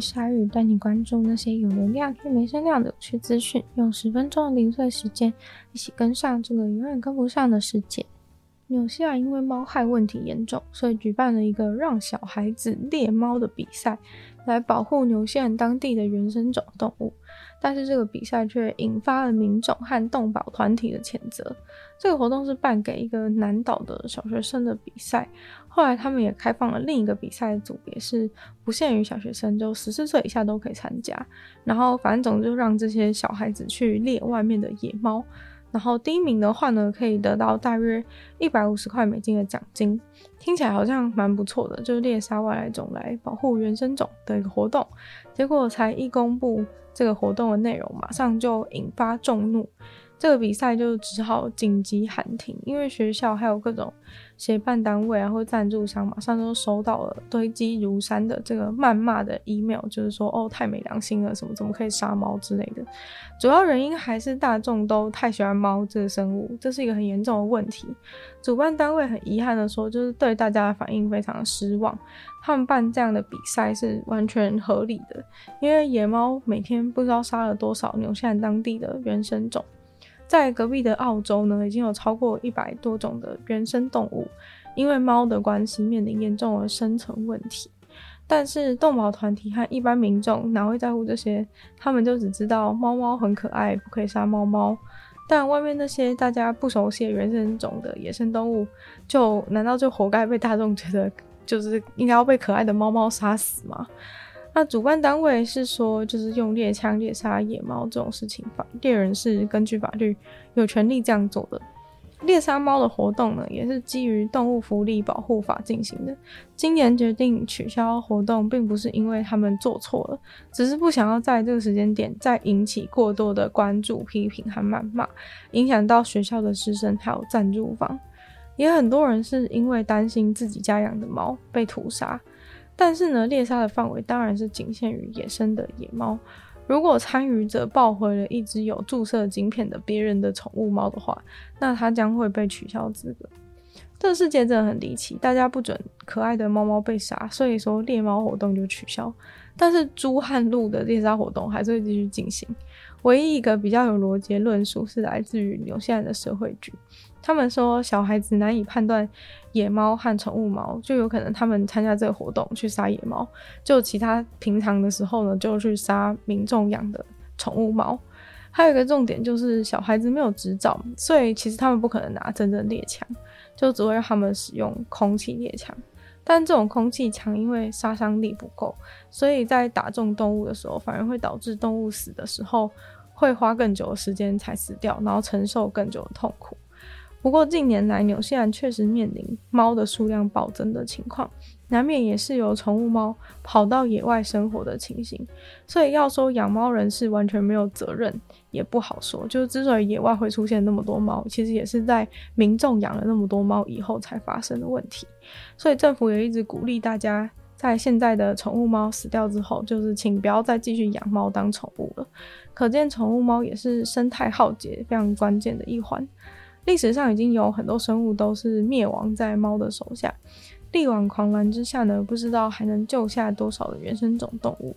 鲨鱼，带你关注那些有流量却没声量的有趣资讯，用十分钟的零碎时间，一起跟上这个永远跟不上的世界。纽西兰因为猫害问题严重，所以举办了一个让小孩子猎猫的比赛，来保护纽西兰当地的原生种动物。但是这个比赛却引发了民众和动保团体的谴责。这个活动是办给一个南岛的小学生的比赛，后来他们也开放了另一个比赛的组别，是不限于小学生，就十四岁以下都可以参加。然后反正总之就让这些小孩子去猎外面的野猫。然后第一名的话呢，可以得到大约一百五十块美金的奖金，听起来好像蛮不错的，就是猎杀外来种来保护原生种的一个活动。结果才一公布这个活动的内容，马上就引发众怒。这个比赛就只好紧急喊停，因为学校还有各种协办单位啊或赞助商马上都收到了堆积如山的这个谩骂的 email，就是说哦，太没良心了，什么怎么可以杀猫之类的。主要原因还是大众都太喜欢猫这个生物，这是一个很严重的问题。主办单位很遗憾的说，就是对大家的反应非常失望。他们办这样的比赛是完全合理的，因为野猫每天不知道杀了多少纽西兰当地的原生种。在隔壁的澳洲呢，已经有超过一百多种的原生动物，因为猫的关系面临严重的生存问题。但是动保团体和一般民众哪会在乎这些？他们就只知道猫猫很可爱，不可以杀猫猫。但外面那些大家不熟悉的原生种的野生动物，就难道就活该被大众觉得就是应该要被可爱的猫猫杀死吗？那主办单位是说，就是用猎枪猎杀野猫这种事情，法猎人是根据法律有权利这样做的。猎杀猫的活动呢，也是基于动物福利保护法进行的。今年决定取消活动，并不是因为他们做错了，只是不想要在这个时间点再引起过多的关注、批评和谩骂，影响到学校的师生还有赞助方。也很多人是因为担心自己家养的猫被屠杀。但是呢，猎杀的范围当然是仅限于野生的野猫。如果参与者抱回了一只有注射晶片的别人的宠物猫的话，那它将会被取消资格。这世界真的很离奇，大家不准可爱的猫猫被杀，所以说猎猫活动就取消。但是猪和鹿的猎杀活动还是会继续进行。唯一一个比较有逻辑论述是来自于纽西兰的社会局。他们说，小孩子难以判断野猫和宠物猫，就有可能他们参加这个活动去杀野猫，就其他平常的时候呢，就去杀民众养的宠物猫。还有一个重点就是，小孩子没有执照，所以其实他们不可能拿真正猎枪，就只会让他们使用空气猎枪。但这种空气枪因为杀伤力不够，所以在打中动物的时候，反而会导致动物死的时候会花更久的时间才死掉，然后承受更久的痛苦。不过近年来，纽西兰确实面临猫的数量暴增的情况，难免也是有宠物猫跑到野外生活的情形。所以要说养猫人士完全没有责任，也不好说。就是之所以野外会出现那么多猫，其实也是在民众养了那么多猫以后才发生的问题。所以政府也一直鼓励大家，在现在的宠物猫死掉之后，就是请不要再继续养猫当宠物了。可见宠物猫也是生态浩劫非常关键的一环。历史上已经有很多生物都是灭亡在猫的手下，力挽狂澜之下呢，不知道还能救下多少的原生种动物。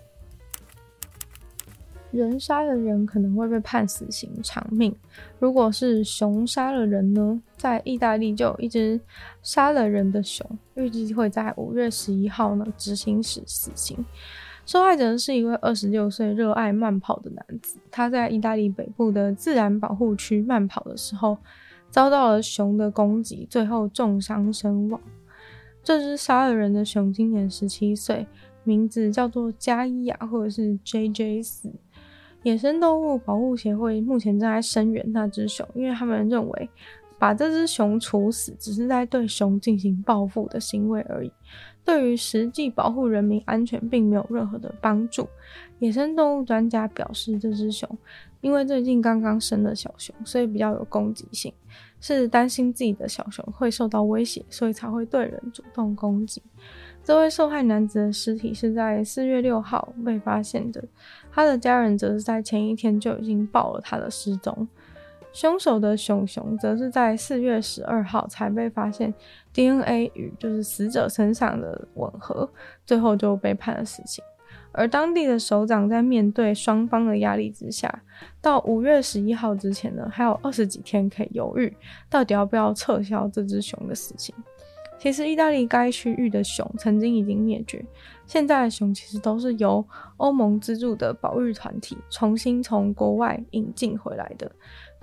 人杀了人可能会被判死刑偿命，如果是熊杀了人呢？在意大利就有一只杀了人的熊，预计会在五月十一号呢执行死死刑。受害者是一位二十六岁热爱慢跑的男子，他在意大利北部的自然保护区慢跑的时候，遭到了熊的攻击，最后重伤身亡。这只杀了人的熊今年十七岁，名字叫做加伊亚，或者是 JJ 四。野生动物保护协会目前正在声援那只熊，因为他们认为把这只熊处死，只是在对熊进行报复的行为而已，对于实际保护人民安全并没有任何的帮助。野生动物专家表示，这只熊因为最近刚刚生了小熊，所以比较有攻击性，是担心自己的小熊会受到威胁，所以才会对人主动攻击。这位受害男子的尸体是在四月六号被发现的，他的家人则是在前一天就已经报了他的失踪。凶手的熊熊则是在四月十二号才被发现 DNA 与就是死者身上的吻合，最后就被判了死刑。而当地的首长在面对双方的压力之下，到五月十一号之前呢，还有二十几天可以犹豫，到底要不要撤销这只熊的死刑。其实，意大利该区域的熊曾经已经灭绝，现在的熊其实都是由欧盟资助的保育团体重新从国外引进回来的。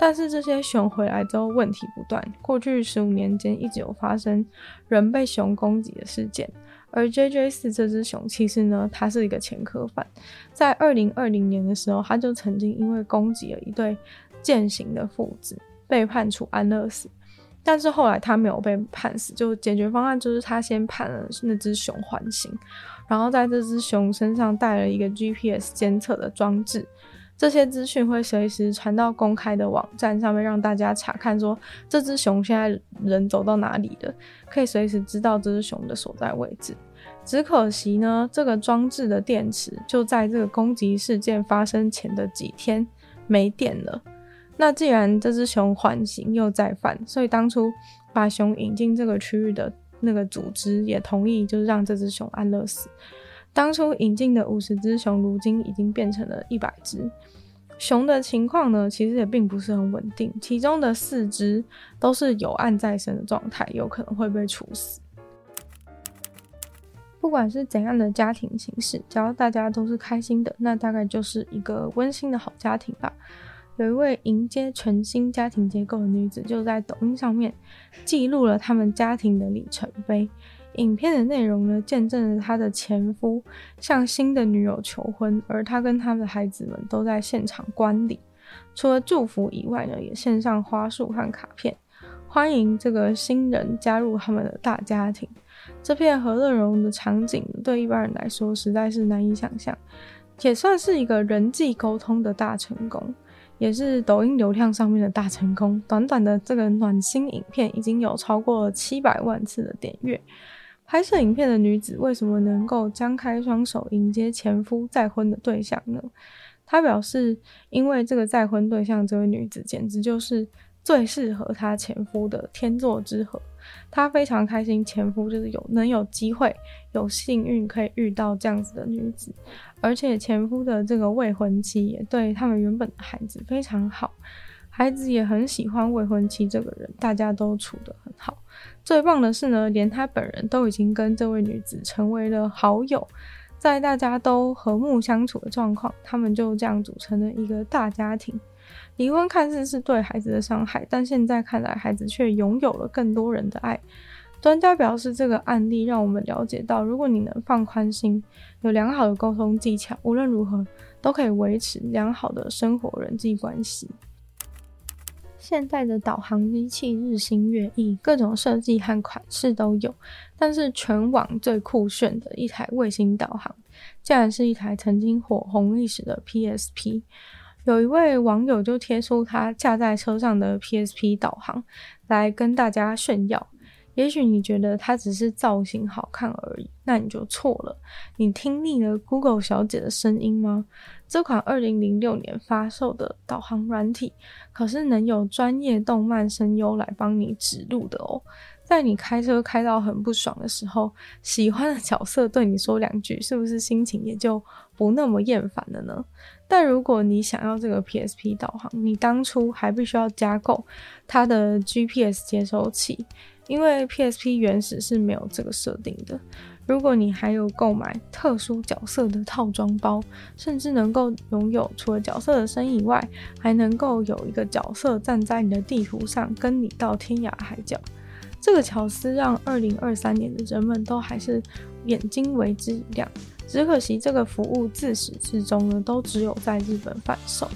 但是这些熊回来之后问题不断，过去十五年间一直有发生人被熊攻击的事件。而 JJ 四这只熊其实呢，它是一个前科犯，在二零二零年的时候，他就曾经因为攻击了一对健行的父子，被判处安乐死。但是后来他没有被判死，就解决方案就是他先判了那只熊缓刑，然后在这只熊身上带了一个 GPS 监测的装置。这些资讯会随时传到公开的网站上面，让大家查看，说这只熊现在人走到哪里了，可以随时知道这只熊的所在位置。只可惜呢，这个装置的电池就在这个攻击事件发生前的几天没电了。那既然这只熊缓刑又再犯，所以当初把熊引进这个区域的那个组织也同意，就是让这只熊安乐死。当初引进的五十只熊，如今已经变成了一百只。熊的情况呢，其实也并不是很稳定，其中的四只都是有案在身的状态，有可能会被处死。不管是怎样的家庭形式，只要大家都是开心的，那大概就是一个温馨的好家庭吧。有一位迎接全新家庭结构的女子，就在抖音上面记录了他们家庭的里程碑。影片的内容呢，见证了他的前夫向新的女友求婚，而他跟他的孩子们都在现场观礼。除了祝福以外呢，也献上花束和卡片，欢迎这个新人加入他们的大家庭。这片和乐融融的场景对一般人来说实在是难以想象，也算是一个人际沟通的大成功，也是抖音流量上面的大成功。短短的这个暖心影片已经有超过七百万次的点阅。拍摄影片的女子为什么能够张开双手迎接前夫再婚的对象呢？她表示，因为这个再婚对象这位女子简直就是最适合她前夫的天作之合。她非常开心，前夫就是有能有机会、有幸运可以遇到这样子的女子，而且前夫的这个未婚妻也对他们原本的孩子非常好。孩子也很喜欢未婚妻这个人，大家都处得很好。最棒的是呢，连他本人都已经跟这位女子成为了好友，在大家都和睦相处的状况，他们就这样组成了一个大家庭。离婚看似是对孩子的伤害，但现在看来，孩子却拥有了更多人的爱。专家表示，这个案例让我们了解到，如果你能放宽心，有良好的沟通技巧，无论如何都可以维持良好的生活人际关系。现在的导航机器日新月异，各种设计和款式都有。但是全网最酷炫的一台卫星导航，竟然是一台曾经火红一时的 PSP。有一位网友就贴出他架在车上的 PSP 导航，来跟大家炫耀。也许你觉得它只是造型好看而已，那你就错了。你听腻了 Google 小姐的声音吗？这款二零零六年发售的导航软体，可是能有专业动漫声优来帮你指路的哦。在你开车开到很不爽的时候，喜欢的角色对你说两句，是不是心情也就不那么厌烦了呢？但如果你想要这个 PSP 导航，你当初还必须要加购它的 GPS 接收器。因为 PSP 原始是没有这个设定的。如果你还有购买特殊角色的套装包，甚至能够拥有除了角色的声音以外，还能够有一个角色站在你的地图上，跟你到天涯海角。这个巧思让2023年的人们都还是眼睛为之一亮。只可惜这个服务自始至终呢，都只有在日本贩售，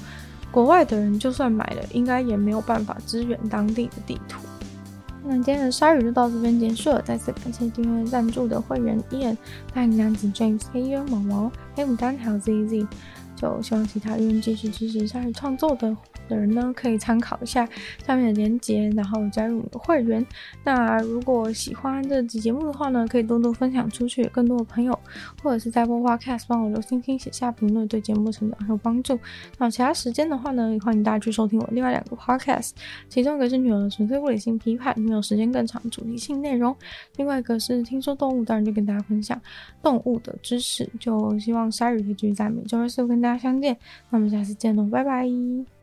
国外的人就算买了，应该也没有办法支援当地的地图。那今天的鲨鱼就到这边结束了。再次感谢订阅赞助的会员 Ian、大龄男子 James、黑渊毛毛、黑牡丹还有 ZZ。就希望其他愿继续支持鲨鱼创作的的人呢，可以参考一下下面的链接，然后加入我们的会员。那如果喜欢这集节目的话呢，可以多多分享出去，更多的朋友，或者是在播 Podcast 帮我留星星、写下评论，对节目成长很有帮助。那其他时间的话呢，也欢迎大家去收听我另外两个 Podcast，其中一个是女儿的纯粹物理性批判，没有时间更长主题性内容；另外一个是听说动物，当然就跟大家分享动物的知识。就希望鲨鱼可以继续在每周二四跟大家相见。那我们下次见喽，拜拜。